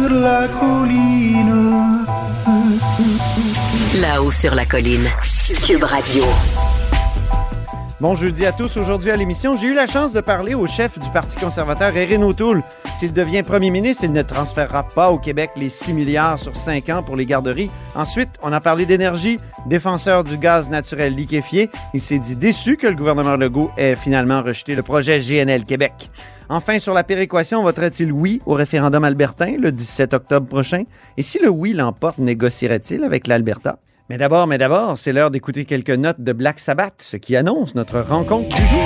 sur la colline. Là-haut sur la colline. Cube Radio. Bon jeudi à tous. Aujourd'hui à l'émission, j'ai eu la chance de parler au chef du Parti conservateur, Erin O'Toole. S'il devient premier ministre, il ne transférera pas au Québec les 6 milliards sur 5 ans pour les garderies. Ensuite, on a parlé d'énergie. Défenseur du gaz naturel liquéfié, il s'est dit déçu que le gouvernement Legault ait finalement rejeté le projet GNL Québec. Enfin, sur la péréquation, voterait-il oui au référendum albertain le 17 octobre prochain? Et si le oui l'emporte, négocierait-il avec l'Alberta? Mais d'abord, mais d'abord, c'est l'heure d'écouter quelques notes de Black Sabbath, ce qui annonce notre rencontre du jour.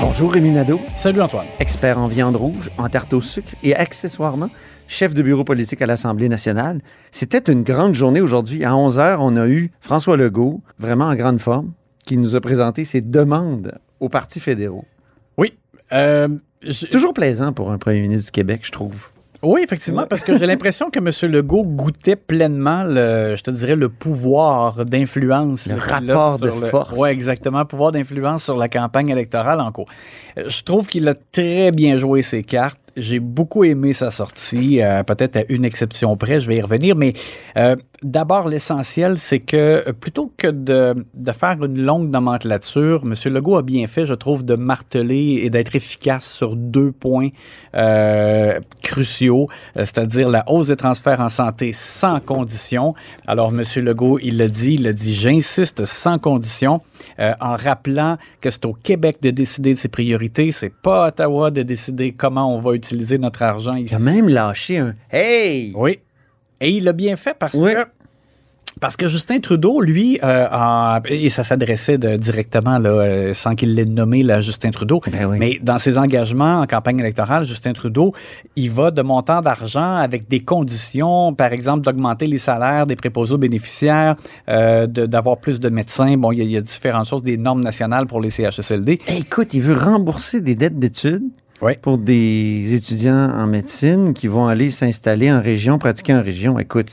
Bonjour Rémi Nadeau, Salut Antoine. expert en viande rouge, en tarte au sucre et accessoirement chef de bureau politique à l'Assemblée nationale. C'était une grande journée aujourd'hui. À 11 h, on a eu François Legault, vraiment en grande forme, qui nous a présenté ses demandes aux partis fédéraux. Oui. euh, C'est toujours plaisant pour un premier ministre du Québec, je trouve. oui, effectivement, parce que j'ai l'impression que M. Legault goûtait pleinement, le, je te dirais, le pouvoir d'influence. Le rapport de sur le- force. Ouais, exactement. Pouvoir d'influence sur la campagne électorale en cours. Euh, Je trouve qu'il a très bien joué ses cartes. J'ai beaucoup aimé sa sortie, euh, peut-être à une exception près, je vais y revenir, mais euh, d'abord, l'essentiel, c'est que plutôt que de, faire une longue nomenclature, M. Legault a bien fait, je trouve, de marteler et d'être efficace sur deux points euh, cruciaux, c'est-à-dire la hausse des transferts en santé sans condition. Alors, M. Legault, il l'a dit, il l'a dit, j'insiste, sans condition, en rappelant que c'est au Québec de décider de ses priorités, c'est pas à Ottawa de décider comment on va utiliser notre argent ici. Il a même lâché un Hey! Oui. Et il l'a bien fait parce Oui. que. Parce que Justin Trudeau, lui, euh, en- et ça s'adressait directement, là, euh, sans qu'il l'ait nommé, là, Justin Trudeau, Ben oui. mais dans ses engagements en campagne électorale, Justin Trudeau, il va de montant d'argent avec des conditions, par exemple, d'augmenter les salaires des préposés aux bénéficiaires, euh, d'avoir plus de médecins. Bon, il y, a- il y a différentes choses, des normes nationales pour les CHSLD. Écoute, il veut rembourser des dettes d'études Oui. pour des étudiants en médecine qui vont aller s'installer en région, pratiquer en région. Écoute,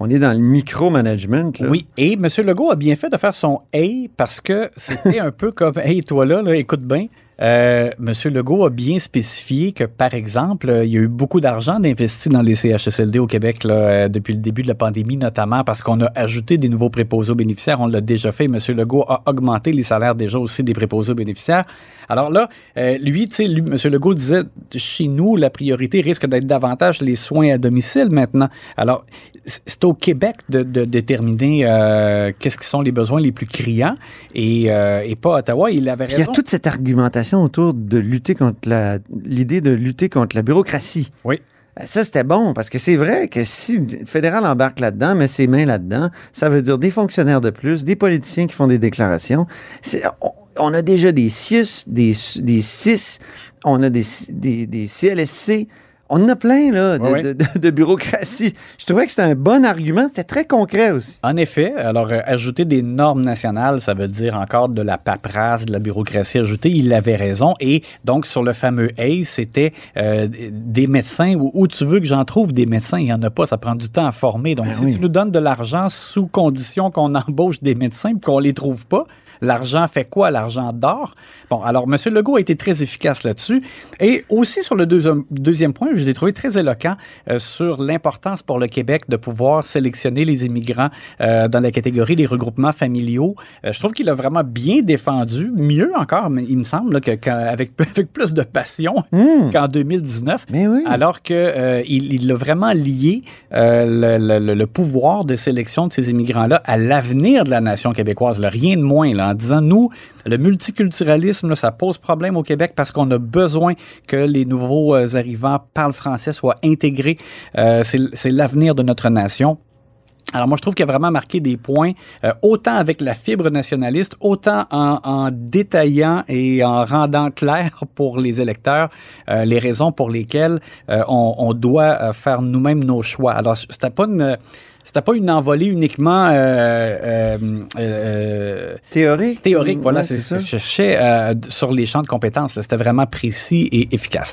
on est dans le micromanagement. là. Oui, et M. Legault a bien fait de faire son Hey parce que c'était un peu comme Hey, toi là, là, écoute bien. Euh, M. Legault a bien spécifié que, par exemple, il y a eu beaucoup d'argent d'investi dans les CHSLD au Québec là, euh, depuis le début de la pandémie, notamment parce qu'on a ajouté des nouveaux préposés aux bénéficiaires. On l'a déjà fait. M. Legault a augmenté les salaires déjà aussi des préposés aux bénéficiaires. Alors là, euh, lui, tu sais, M. Legault disait, chez nous, la priorité risque d'être davantage les soins à domicile maintenant. Alors, c'est au Québec de, de déterminer euh, qu'est-ce qui sont les besoins les plus criants et, euh, et pas à Ottawa. Il avait Puis il y a raison. toute cette argumentation autour de lutter contre la l'idée de lutter contre la bureaucratie. Oui. Euh, Ça, c'était bon, parce que c'est vrai que si le fédéral embarque là-dedans, met ses mains là-dedans, ça veut dire des fonctionnaires de plus, des politiciens qui font des déclarations. On, on a déjà des CIUS, des, des CIS, on a des, des, des CLSC. On en a plein, là, de, Oui, oui. de- de- de bureaucratie. Je trouvais que c'était un bon argument. C'était très concret aussi. En effet, alors euh, ajouter des normes nationales, ça veut dire encore de la paperasse, de la bureaucratie ajoutée. Il avait raison. Et donc, sur le fameux ACE, c'était euh, des médecins. Où, où tu veux que j'en trouve des médecins? Il n'y en a pas. Ça prend du temps à former. Donc, Ben si oui. tu nous donnes de l'argent sous condition qu'on embauche des médecins et qu'on les trouve pas, L'argent fait quoi? L'argent dort. Bon, alors, M. Legault a été très efficace là-dessus. Et aussi sur le deuxième, deuxième point, je l'ai trouvé très éloquent euh, sur l'importance pour le Québec de pouvoir sélectionner les immigrants euh, dans la catégorie des regroupements familiaux. Euh, je trouve qu'il a vraiment bien défendu, mieux encore, mais il me semble, là, que, avec plus de passion qu'en 2019. Mais oui. Alors que euh, il, il a vraiment lié le, le- le pouvoir de sélection de ces immigrants-là à l'avenir de la nation québécoise. là. rien de moins, là, en disant, nous, le multiculturalisme, ça pose problème au Québec parce qu'on a besoin que les nouveaux euh, arrivants parlent français, soient intégrés. Euh, c'est l'avenir de notre nation. Alors moi, je trouve qu'il a vraiment marqué des points, euh, autant avec la fibre nationaliste, autant en, détaillant et en rendant clair pour les électeurs les raisons pour lesquelles on, doit faire nous-mêmes nos choix. Alors, c'était pas une... C'était pas une envolée uniquement euh, euh, euh, Théorique? théorique, voilà, Ouais, c'est ce que je cherchais euh, sur les champs de compétences. C'était vraiment précis et efficace.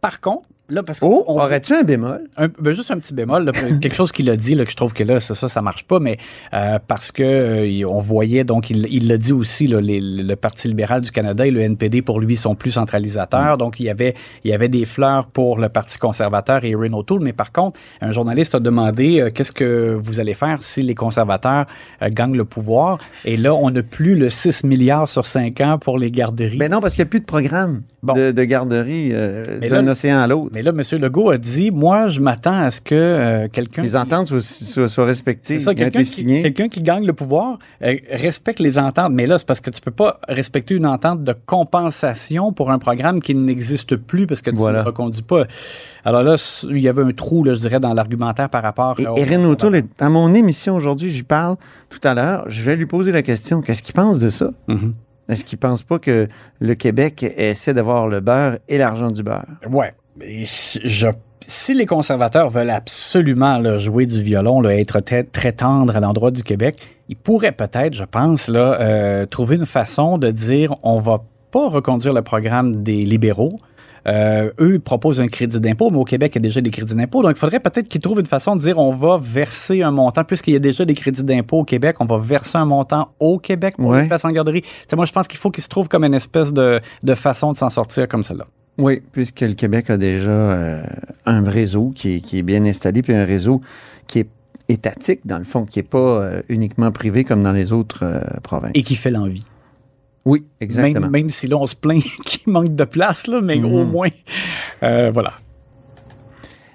Par contre, là, parce que Oh, on- aurais-tu un bémol? un- ben, juste un petit bémol, là, quelque chose qu'il a dit, là, que je trouve que là, ça, ça, ça marche pas, mais euh, parce que euh, on voyait, donc il il l'a dit aussi, là, les- le Parti libéral du Canada et le NPD, pour lui, sont plus centralisateurs. Donc, il y avait il y avait des fleurs pour le Parti conservateur et Erin O'Toole, mais par contre, un journaliste a demandé euh, qu'est-ce que vous allez faire si les conservateurs euh, gagnent le pouvoir? Et là, on n'a plus le 6 milliards sur 5 ans pour les garderies. Ben non, parce qu'il n'y a plus de programme Bon. de, de garderie euh, Mais d'un océan à l'autre. Mais là, M. Legault a dit, moi, je m'attends à ce que euh, quelqu'un... Les ententes soient, soient- soient respectées. C'est ça, quelqu'un qui, quelqu'un qui gagne le pouvoir euh, respecte les ententes. Mais là, c'est parce que tu peux pas respecter une entente de compensation pour un programme qui n'existe plus parce que tu Voilà. ne le reconduis pas. Alors là, il y avait un trou, là, je dirais, dans l'argumentaire par rapport Et Erin O'Toole à mon émission aujourd'hui, j'y parle tout à l'heure. Je vais lui poser la question qu'est-ce qu'il pense de ça? Mhm. Est-ce qu'il pense pas que le Québec essaie d'avoir le beurre et l'argent du beurre? Ouais. Si, je- si les conservateurs veulent absolument là, jouer du violon, là, être très, très tendre à l'endroit du Québec, ils pourraient peut-être, je pense, là, euh, trouver une façon de dire on va pas reconduire le programme des libéraux. Euh, eux ils proposent un crédit d'impôt, mais au Québec, il y a déjà des crédits d'impôt. Donc, il faudrait peut-être qu'ils trouvent une façon de dire on va verser un montant, puisqu'il y a déjà des crédits d'impôt au Québec, on va verser un montant au Québec pour Ouais. les places en garderie. Moi, je pense qu'il faut qu'ils se trouvent comme une espèce de, de façon de s'en sortir comme celle-là. Oui, puisque le Québec a déjà euh, un réseau qui est, qui est bien installé, puis un réseau qui est étatique, dans le fond, qui n'est pas euh, uniquement privé comme dans les autres euh, provinces. Et qui fait l'envie. oui, exactement. Même, même si là, on se plaint qu'il manque de place, là, mais au Mhm. moins, voilà.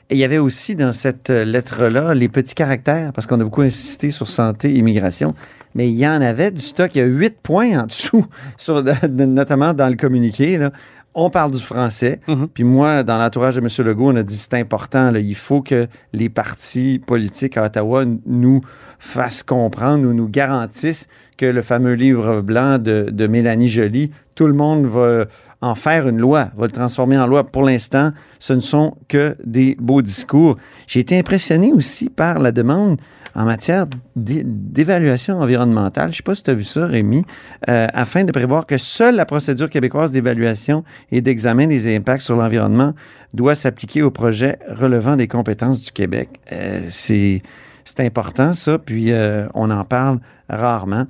Et il y avait aussi dans cette euh, lettre-là les petits caractères, parce qu'on a beaucoup insisté sur santé, immigration, mais il y en avait du stock. Il y a huit points en dessous, sur, notamment dans le communiqué. là. On parle du français. Mhm. Puis moi, dans l'entourage de M. Legault, on a dit c'est important. là, il faut que les partis politiques à Ottawa nous fassent comprendre ou nous garantissent que le fameux livre blanc de, de Mélanie Joly, tout le monde va en faire une loi, va le transformer en loi. Pour l'instant, ce ne sont que des beaux discours. J'ai été impressionné aussi par la demande en matière d'é- d'évaluation environnementale. Je ne sais pas si tu as vu ça, Rémi, euh, afin de prévoir que seule la procédure québécoise d'évaluation et d'examen des impacts sur l'environnement doit s'appliquer aux projets relevant des compétences du Québec. Euh, C'est c'est important, ça, puis euh, on en parle rarement.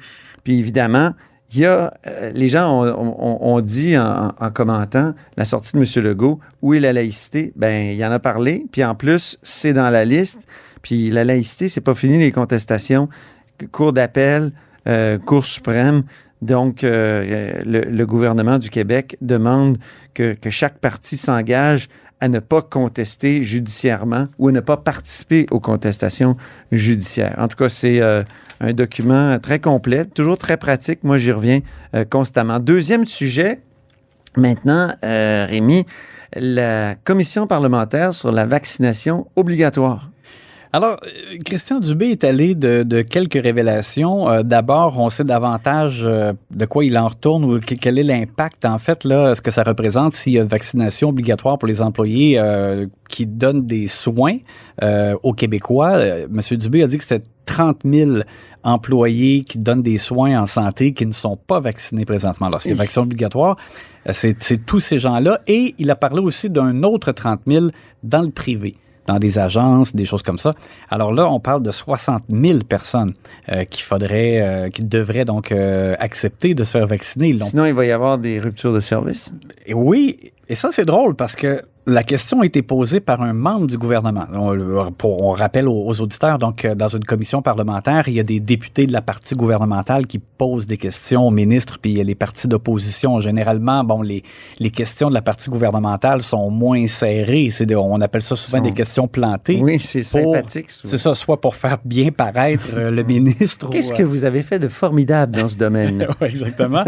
Puis évidemment, il y a, euh, les gens ont, ont- ont dit en, en commentant la sortie de M. Legault, où est la laïcité? Ben, il en a parlé, puis en plus, c'est dans la liste. Puis la laïcité, c'est pas fini les contestations. Cour d'appel, euh, suprême. Donc, euh, le, le gouvernement du Québec demande que, que chaque parti s'engage à ne pas contester judiciairement ou à ne pas participer aux contestations judiciaires. En tout cas, c'est euh, un document très complet, toujours très pratique. Moi, j'y reviens euh, constamment. Deuxième sujet, maintenant, euh, Rémi, la commission parlementaire sur la vaccination obligatoire. Alors, euh, Christian Dubé est allé de, quelques révélations. D'abord, on sait davantage de quoi il en retourne ou que- quel est l'impact, en fait, là, ce que ça représente s'il y a vaccination obligatoire pour les employés qui donnent des soins aux Québécois. Monsieur Dubé a dit que c'était 30 000 employés qui donnent des soins en santé qui ne sont pas vaccinés présentement. Alors, s'il y a vaccin obligatoire, euh, c'est tous ces gens-là. Et il a parlé aussi d'un autre 30 000 dans le privé. dans des agences, des choses comme ça. Alors là, on parle de 60 000 personnes euh, qu'il faudrait, euh, qui devraient donc euh, accepter de se faire vacciner. Sinon, il va y avoir des ruptures de service. Et oui, et ça c'est drôle parce que la question a été posée par un membre du gouvernement. On, le- pour- on rappelle aux, aux auditeurs, donc euh, dans une commission parlementaire, il y a des députés de la partie gouvernementale qui posent des questions au ministre, puis il y a les partis d'opposition. Généralement, bon, les, les questions de la partie gouvernementale sont moins serrées. C'est on appelle ça souvent Sont- des questions plantées. Oui, c'est sympathique. C'est ça, soit pour faire bien paraître euh, le ministre. Qu'est-ce euh, que vous avez fait de formidable dans ce domaine? oui, exactement.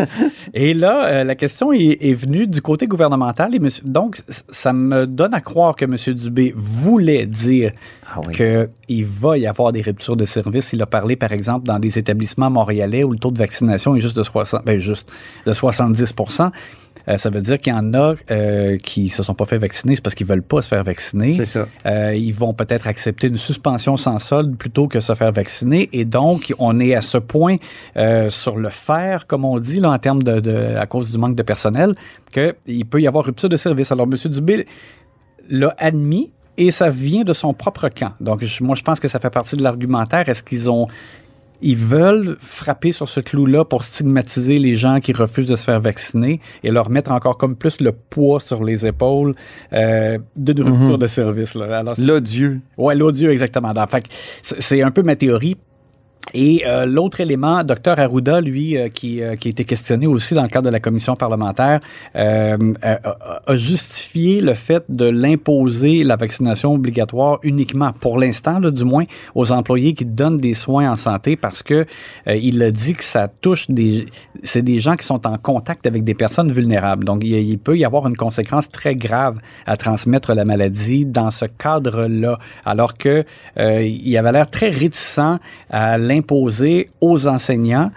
et là, la question est, est venue du côté gouvernemental. Et monsieur, donc, ça me donne à croire que M. Dubé voulait dire Ah oui. qu'il va y avoir des ruptures de service. Il a parlé, par exemple, dans des établissements montréalais où le taux de vaccination est juste de, 60, ben, juste de 70 Euh, ça veut dire qu'il y en a euh, qui se sont pas fait vacciner, c'est parce qu'ils veulent pas se faire vacciner. C'est ça. Euh, ils vont peut-être accepter une suspension sans solde plutôt que se faire vacciner. Et donc, on est à ce point euh, sur le faire, comme on dit, là, en termes de, de- à cause du manque de personnel, qu'il peut y avoir rupture de service. Alors, M. Dubé l'a admis et ça vient de son propre camp. Donc, je- moi, je pense que ça fait partie de l'argumentaire. Est-ce qu'ils ont. Ils veulent frapper sur ce clou-là pour stigmatiser les gens qui refusent de se faire vacciner et leur mettre encore comme plus le poids sur les épaules euh, d'une rupture de service. Là. Alors, L'odieux. Ouais, l'audio, exactement. Donc, fait c'est un peu ma théorie. Et euh, l'autre élément, Dr Arruda, lui, euh, qui, euh, qui a été questionné aussi dans le cadre de la commission parlementaire, euh, a, a justifié le fait de l'imposer la vaccination obligatoire uniquement, pour l'instant, du moins, aux employés qui donnent des soins en santé, parce que euh, il a dit que ça touche des, c'est des gens qui sont en contact avec des personnes vulnérables. Donc, il, il peut y avoir une conséquence très grave à transmettre la maladie dans ce cadre-là, alors que euh, il avait l'air très réticent à l'imposer aux enseignants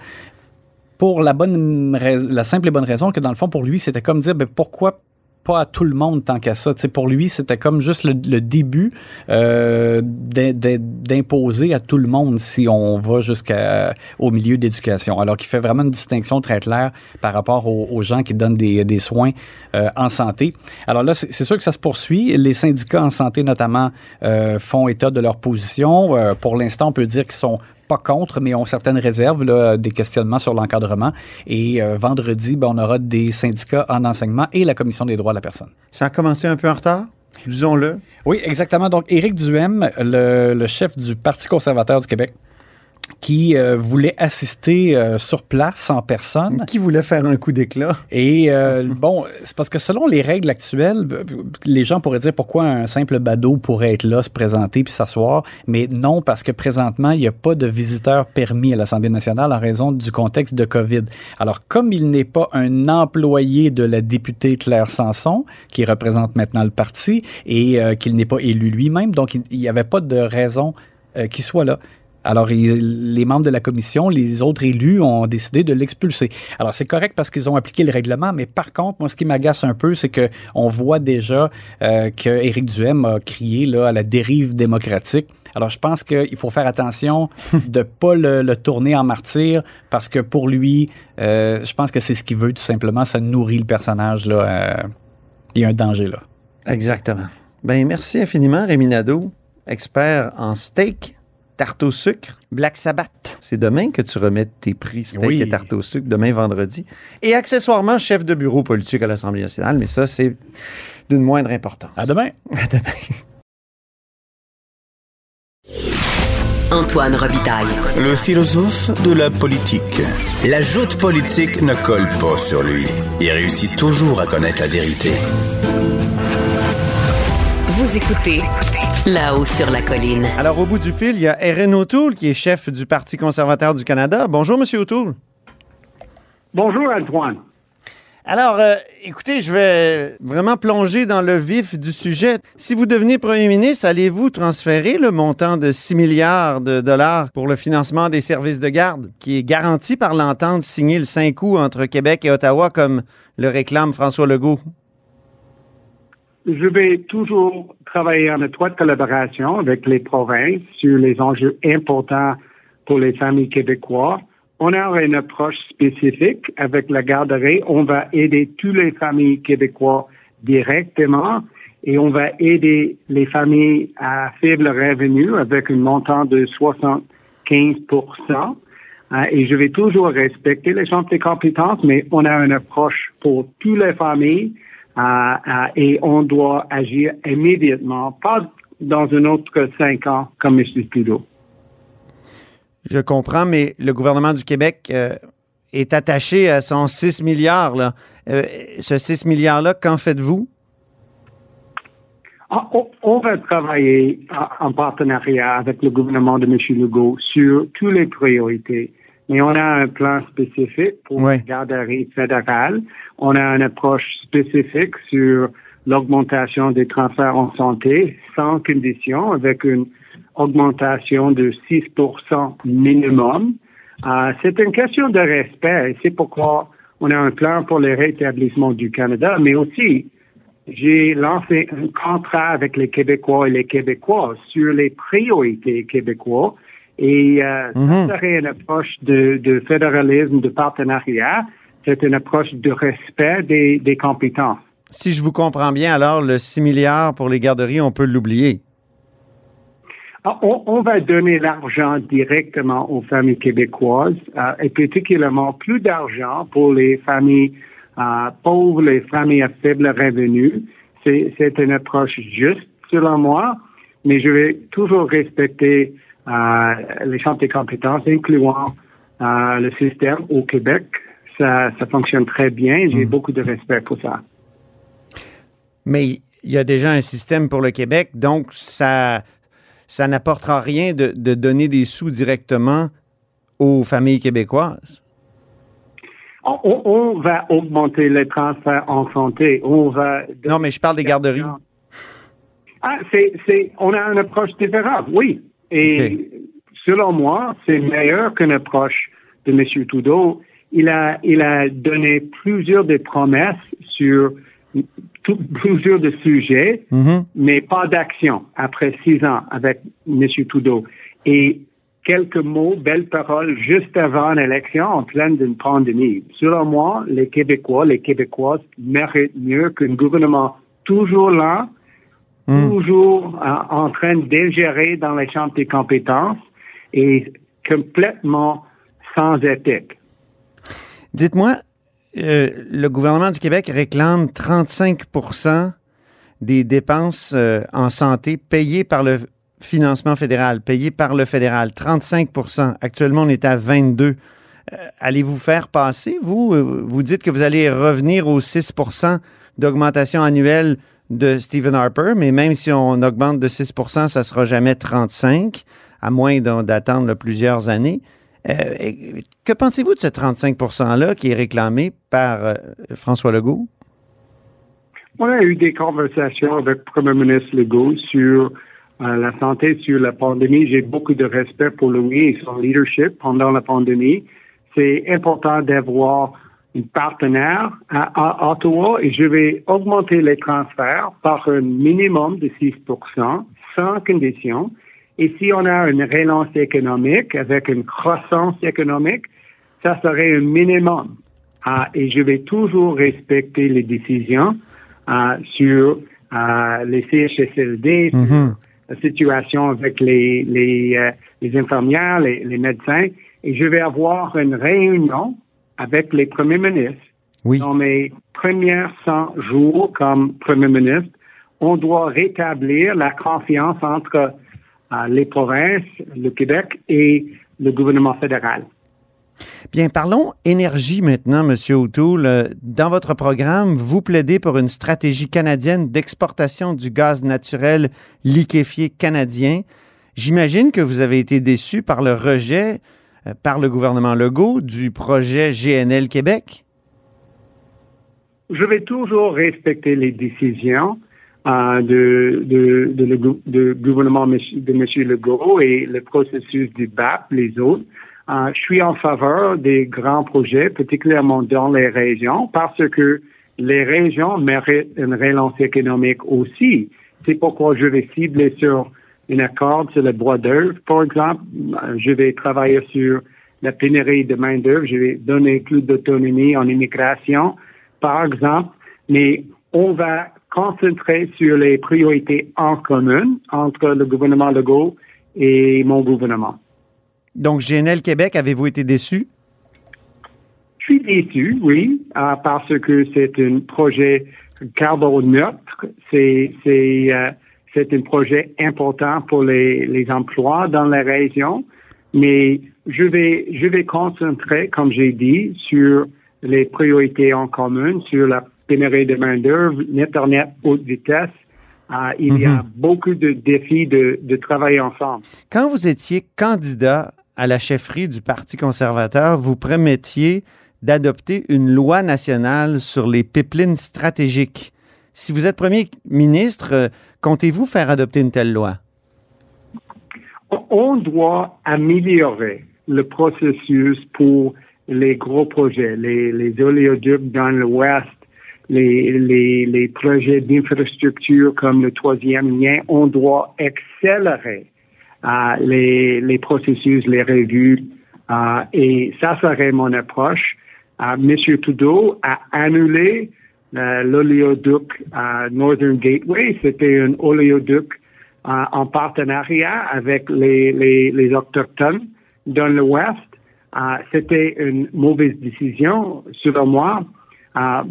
pour la bonne la simple et bonne raison que dans le fond pour lui c'était comme dire ben, pourquoi pas à tout le monde tant qu'à ça? Pour lui, c'était comme juste le, début euh, d'im- d'im- d'imposer à tout le monde si on va jusqu'au milieu d'éducation. Alors qu'il fait vraiment une distinction très claire par rapport aux, gens qui donnent des, des soins euh, en santé. Alors là, c'est sûr que ça se poursuit. Les syndicats en santé, notamment, euh, font état de leur position. Pour l'instant, on peut dire qu'ils sont pas contre, mais ont certaines réserves, là, des questionnements sur l'encadrement. Et euh, vendredi, ben, on aura des syndicats en enseignement et la Commission des droits de la personne. Ça a commencé un peu en retard, disons-le? Oui, exactement. Donc, Éric Duhem, le, le chef du Parti conservateur du Québec, qui euh, voulait assister euh, sur place en personne. Qui voulait faire un coup d'éclat? Et euh, bon, c'est parce que selon les règles actuelles, les gens pourraient dire pourquoi un simple badaud pourrait être là, se présenter puis s'asseoir, mais non parce que présentement, il n'y a pas de visiteurs permis à l'Assemblée nationale en raison du contexte de COVID. Alors, comme il n'est pas un employé de la députée Claire Sanson, qui représente maintenant le parti, et qu'il n'est pas élu lui-même, donc il n'y avait pas de raison qu'il soit là. Alors, il- les membres de la commission, les autres élus ont décidé de l'expulser. Alors, c'est correct parce qu'ils ont appliqué le règlement, mais par contre, moi, ce qui m'agace un peu, c'est que on voit déjà euh, que Éric Duhem a crié là, à la dérive démocratique. Alors, je pense qu'il faut faire attention de pas le, le tourner en martyr parce que pour lui, euh, je pense que c'est ce qu'il veut tout simplement. Ça nourrit le personnage. Là, euh, il y a un danger là. Exactement. Ben, merci infiniment, Rémi Nadeau, expert en steak, tarte au sucre, Black Sabbath. C'est demain que tu remets tes prix steak Oui. et tarte au sucre, demain vendredi. Et accessoirement, chef de bureau politique à l'Assemblée nationale, mais ça, c'est d'une moindre importance. À demain. À demain. Antoine Robitaille. Le philosophe de la politique. La joute politique ne colle pas sur lui. Il réussit toujours à connaître la vérité. Vous écoutez là-haut sur la colline. Alors, au bout du fil, il y a Erin O'Toole, qui est chef du Parti conservateur du Canada. Bonjour, Monsieur O'Toole. Bonjour, Antoine. Alors, euh, écoutez, je vais vraiment plonger dans le vif du sujet. Si vous devenez premier ministre, allez-vous transférer le montant de 6 milliards de dollars pour le financement des services de garde, qui est garanti par l'entente signée le 5 août entre Québec et Ottawa, comme le réclame François Legault? Je vais toujours travailler en étroite collaboration avec les provinces sur les enjeux importants pour les familles québécoises. On a une approche spécifique avec la garderie. On va aider toutes les familles québécoises directement et on va aider les familles à faible revenu avec un montant de 75 euh, et je vais toujours respecter les champs de compétences, mais on a une approche pour toutes les familles et on doit agir immédiatement, pas dans un autre cinq ans comme M. Trudeau. Je comprends, mais le gouvernement du Québec est attaché à son 6 milliards. Là. ce 6 milliards-là, qu'en faites-vous? Ah, on va travailler en partenariat avec le gouvernement de M. Legault sur toutes les priorités. Mais on a un plan spécifique pour la garderie fédérale. On a une approche spécifique sur l'augmentation des transferts en santé sans condition avec une augmentation de 6% minimum. Euh, c'est une question de respect. C'est pourquoi on a un plan pour le rétablissement du Canada, mais aussi j'ai lancé un contrat avec les Québécois et les Québécoises sur les priorités québécois. Et euh, ça mhm. serait une approche de, fédéralisme, de partenariat. C'est une approche de respect des, des compétences. Si je vous comprends bien, alors le 6 milliards pour les garderies, on peut l'oublier. Ah, on, va donner l'argent directement aux familles québécoises euh, et particulièrement plus d'argent pour les familles pauvres, les familles à faible revenu. C'est une approche juste, selon moi, mais je vais toujours respecter euh, les champs de compétences, incluant euh, le système au Québec. Ça, ça fonctionne très bien. J'ai hmm. beaucoup de respect pour ça. Mais il y a déjà un système pour le Québec, donc ça, ça n'apportera rien de, de donner des sous directement aux familles québécoises? On, va augmenter les transferts en santé. On va. Non, mais je parle des garderies. Ah, c'est, on a une approche différente, oui. Et selon moi, c'est meilleur qu'une approche de M. Trudeau. Il a, il a donné plusieurs des promesses sur plusieurs de sujets, mm-hmm. mais pas d'action après six ans avec M. Trudeau. Et quelques mots, belles paroles juste avant l'élection en pleine d'une pandémie. Selon moi, les Québécois, les Québécoises méritent mieux qu'un gouvernement toujours là, hmm. toujours euh, en train d'ingérer dans les champs des compétences et complètement sans éthique. Dites-moi, euh, le gouvernement du Québec réclame 35% des dépenses euh, en santé payées par le financement fédéral payé par le fédéral, 35% Actuellement, on est à 22 euh, Allez-vous faire passer, vous? Vous dites que vous allez revenir aux 6% d'augmentation annuelle de Stephen Harper, mais même si on augmente de 6% ça ne sera jamais 35 à moins d'attendre plusieurs années. Euh, que pensez-vous de ce 35 %-là qui est réclamé par François Legault? On a eu des conversations avec le Premier ministre Legault sur la santé sur la pandémie. J'ai beaucoup de respect pour lui et son leadership pendant la pandémie. C'est important d'avoir partenaire à, Ottawa et je vais augmenter les transferts par un minimum de 6 sans condition. Et si on a une relance économique avec une croissance économique, ça serait un minimum. Ah, et je vais toujours respecter les décisions ah, sur ah, les CHSLD, sur la situation avec les, les, euh, les infirmières, les, les, médecins, et je vais avoir une réunion avec les premiers ministres. Oui. Dans mes premiers 100 jours comme premier ministre, on doit rétablir la confiance entre euh, les provinces, le Québec et le gouvernement fédéral. Bien, parlons énergie maintenant, Monsieur O'Toole. Dans votre programme, vous plaidez pour une stratégie canadienne d'exportation du gaz naturel liquéfié canadien. J'imagine que vous avez été déçu par le rejet par le gouvernement Legault du projet GNL Québec? Je vais toujours respecter les décisions euh, de, de, gouvernement de M. Legault et le processus du BAP, les autres. Euh, je suis en faveur des grands projets, particulièrement dans les régions, parce que les régions méritent une relance économique aussi. C'est pourquoi je vais cibler sur un accord sur le bois d'œuvre, par exemple. Je vais travailler sur la pénurie de main-d'œuvre. Je vais donner plus d'autonomie en immigration, par exemple. Mais on va concentrer sur les priorités en commun entre le gouvernement Legault et mon gouvernement. Donc, GNL Québec, avez-vous été déçu? Je suis déçu, oui, parce que c'est un projet carbone neutre. C'est c'est euh, c'est un projet important pour les, les emplois dans la région, mais je vais je vais concentrer, comme j'ai dit, sur les priorités en commun, sur la pénurie de main d'œuvre, l'internet haute vitesse. Euh, il y a beaucoup de défis de, de travailler ensemble. Quand vous étiez candidat à la chefferie du Parti conservateur, vous promettiez d'adopter une loi nationale sur les pipelines stratégiques. Si vous êtes premier ministre, euh, comptez-vous faire adopter une telle loi? On doit améliorer le processus pour les gros projets, les, oléoducs dans l'Ouest, les, les, projets d'infrastructure comme le troisième lien. On doit accélérer euh, les, processus, les revues. Euh, et ça serait mon approche. Monsieur Trudeau a annulé l'oléoduc euh, Northern Gateway. C'était un oléoduc euh, en partenariat avec les, les, les Autochtones dans l'Ouest. Euh, C'était une mauvaise décision, selon moi,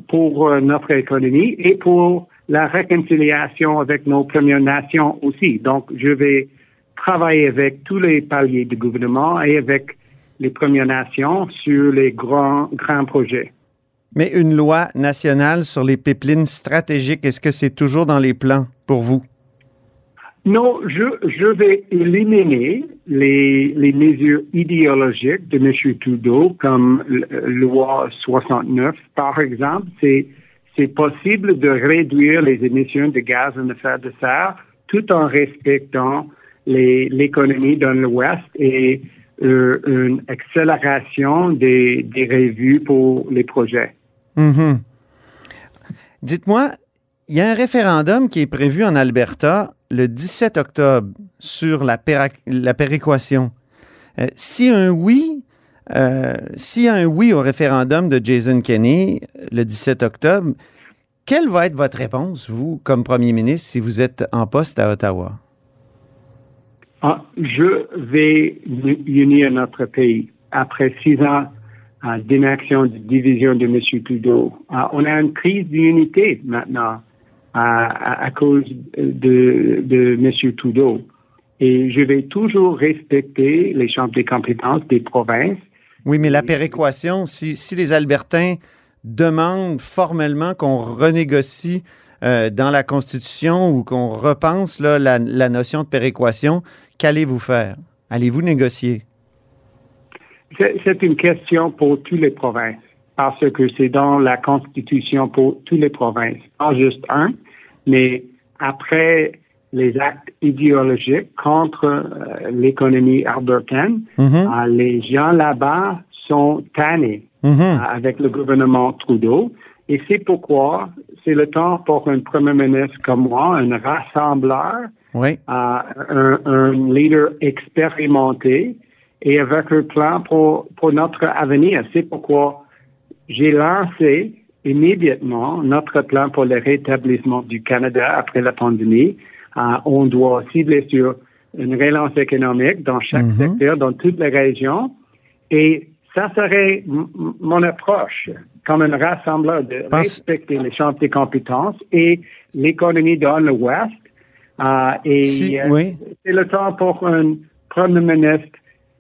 pour notre économie et pour la réconciliation avec nos Premières Nations aussi. Donc, je vais travailler avec tous les paliers du gouvernement et avec les Premières Nations sur les grands projets. Mais une loi nationale sur les pipelines stratégiques, est-ce que c'est toujours dans les plans pour vous? Non, je, je vais éliminer les, mesures idéologiques de M. Trudeau, comme loi 69, par exemple. C'est, c'est possible de réduire les émissions de gaz à effet de serre tout en respectant les, l'économie dans l'Ouest et euh, une accélération des, des revues pour les projets. Mhm. Dites-moi, il y a un référendum qui est prévu en Alberta le 17 octobre sur la, péréquation. Euh, si un oui, euh, a un oui au référendum de Jason Kenney euh, le 17 octobre, quelle va être votre réponse, vous, comme premier ministre, si vous êtes en poste à Ottawa? Ah, je vais unir notre pays après six ans d'inaction, de division de M. Trudeau. Euh, on a une crise d'unité maintenant à, cause de, de M. Trudeau. Et je vais toujours respecter les chambres des compétences des provinces. Oui, mais la péréquation, si, les Albertains demandent formellement qu'on renégocie euh, dans la Constitution ou qu'on repense la, la notion de péréquation, qu'allez-vous faire? Allez-vous négocier? C'est une question pour toutes les provinces parce que c'est dans la Constitution pour toutes les provinces, pas juste un, mais après les actes idéologiques contre euh, l'économie albertaine, Mhm. euh, les gens là-bas sont tannés Mhm. euh, avec le gouvernement Trudeau. Et c'est pourquoi c'est le temps pour un premier ministre comme moi, un rassembleur, Oui. un, un leader expérimenté et avec un plan pour, pour notre avenir. C'est pourquoi j'ai lancé immédiatement notre plan pour le rétablissement du Canada après la pandémie. Euh, on doit cibler sur une relance économique dans chaque Mhm. secteur, dans toutes les régions. Et ça serait mon approche comme un rassembleur de respecter les champs des compétences et l'économie dans l'Ouest. Euh, et Si- euh, oui. c'est le temps pour un premier ministre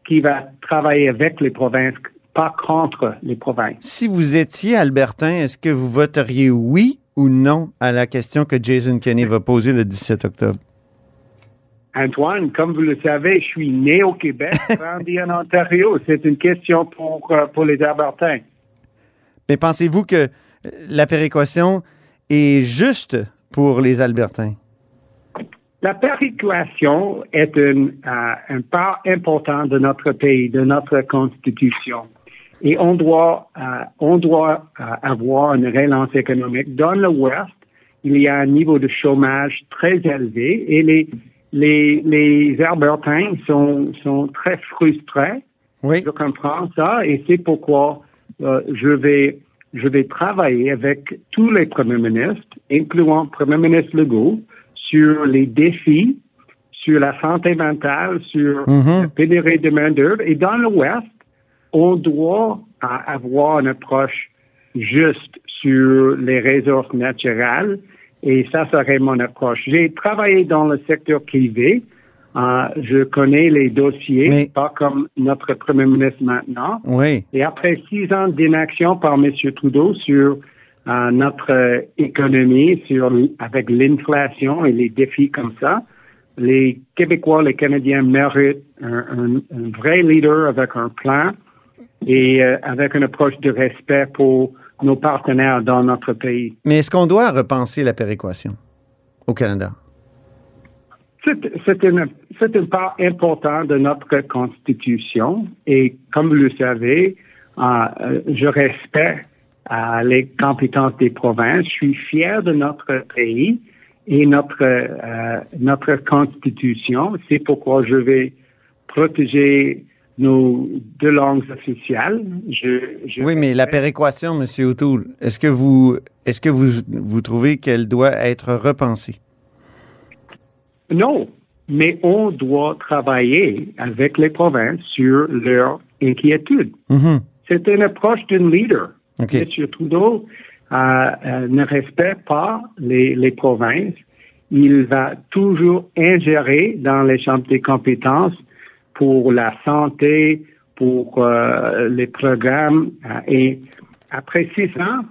qui va travailler avec les provinces, pas contre les provinces. Si vous étiez Albertain, est-ce que vous voteriez oui ou non à la question que Jason Kenney va poser le 17 octobre? Antoine, comme vous le savez, je suis né au Québec, grandi en Ontario. C'est une question pour, euh, pour les Albertains. Mais pensez-vous que la péréquation est juste pour les Albertains? La péréquation est une, euh, un part important de notre pays, de notre constitution. Et on doit, euh, on doit euh, avoir une relance économique. Dans l'Ouest, il y a un niveau de chômage très élevé et les, les, les Albertains sont, sont très frustrés. Oui. Je comprends ça et c'est pourquoi je vais je vais travailler avec tous les premiers ministres, incluant Premier ministre Legault, sur les défis, sur la santé mentale, sur la pénurie de main-d'œuvre. Et dans l'Ouest, on doit avoir une approche juste sur les ressources naturelles. Et ça serait mon approche. J'ai travaillé dans le secteur privé. Euh, je connais les dossiers, pas comme notre premier ministre maintenant. Oui. Et après six ans d'inaction par M. Trudeau sur euh, notre économie, sur avec l'inflation et les défis comme ça, les Québécois, les Canadiens méritent un, un- un vrai leader avec un plan et euh, avec une approche de respect pour nos partenaires dans notre pays. Mais est-ce qu'on doit repenser la péréquation au Canada? C'est une, une part importante de notre Constitution et comme vous le savez, euh, euh, je respecte euh, les compétences des provinces. Je suis fier de notre pays et notre, euh, notre Constitution. C'est pourquoi je vais protéger nos deux langues officielles. Je, je Oui, mais la péréquation, M. O'Toole, est-ce que vous est-ce que vous, vous trouvez qu'elle doit être repensée? Non, mais on doit travailler avec les provinces sur leurs inquiétudes. Mhm. C'est une approche d'un leader. OK. M. Trudeau euh, ne respecte pas les, les provinces. Il va toujours ingérer dans les champs des compétences pour la santé, pour euh, les programmes. euh, et après six ans,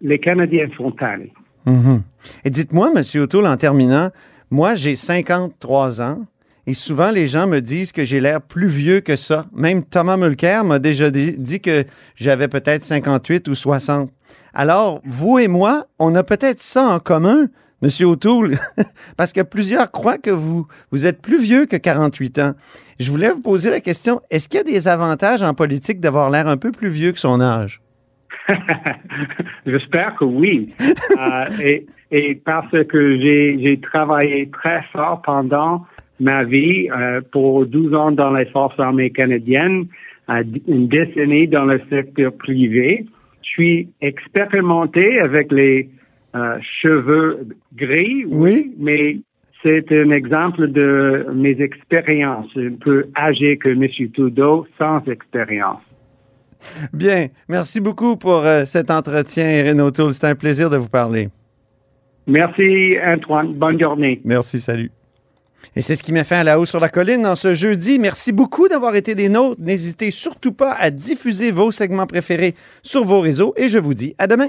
les Canadiens sont tannés. Mhm. Et dites-moi, M. O'Toole, en terminant, moi, j'ai 53 ans et souvent les gens me disent que j'ai l'air plus vieux que ça. Même Thomas Mulcair m'a déjà dit, que j'avais peut-être 58 ou 60. Alors, vous et moi, on a peut-être ça en commun, M. O'Toole, parce que plusieurs croient que vous, vous êtes plus vieux que 48 ans. Je voulais vous poser la question, est-ce qu'il y a des avantages en politique d'avoir l'air un peu plus vieux que son âge? J'espère que oui. Euh, et, parce que j'ai travaillé très fort pendant ma vie, euh, pour 12 ans dans les forces armées canadiennes, une décennie dans le secteur privé. Je suis expérimenté avec les euh, cheveux gris, Oui. mais c'est un exemple de mes expériences, un peu âgé que M. Trudeau, sans expérience. Bien, merci beaucoup pour euh, cet entretien, Erin O'Toole. C'était un plaisir de vous parler. Merci, Antoine. Bonne journée. Merci, salut. Et c'est ce qui m'a fait à la haut sur la colline en ce jeudi. Merci beaucoup d'avoir été des nôtres. N'hésitez surtout pas à diffuser vos segments préférés sur vos réseaux et je vous dis à demain.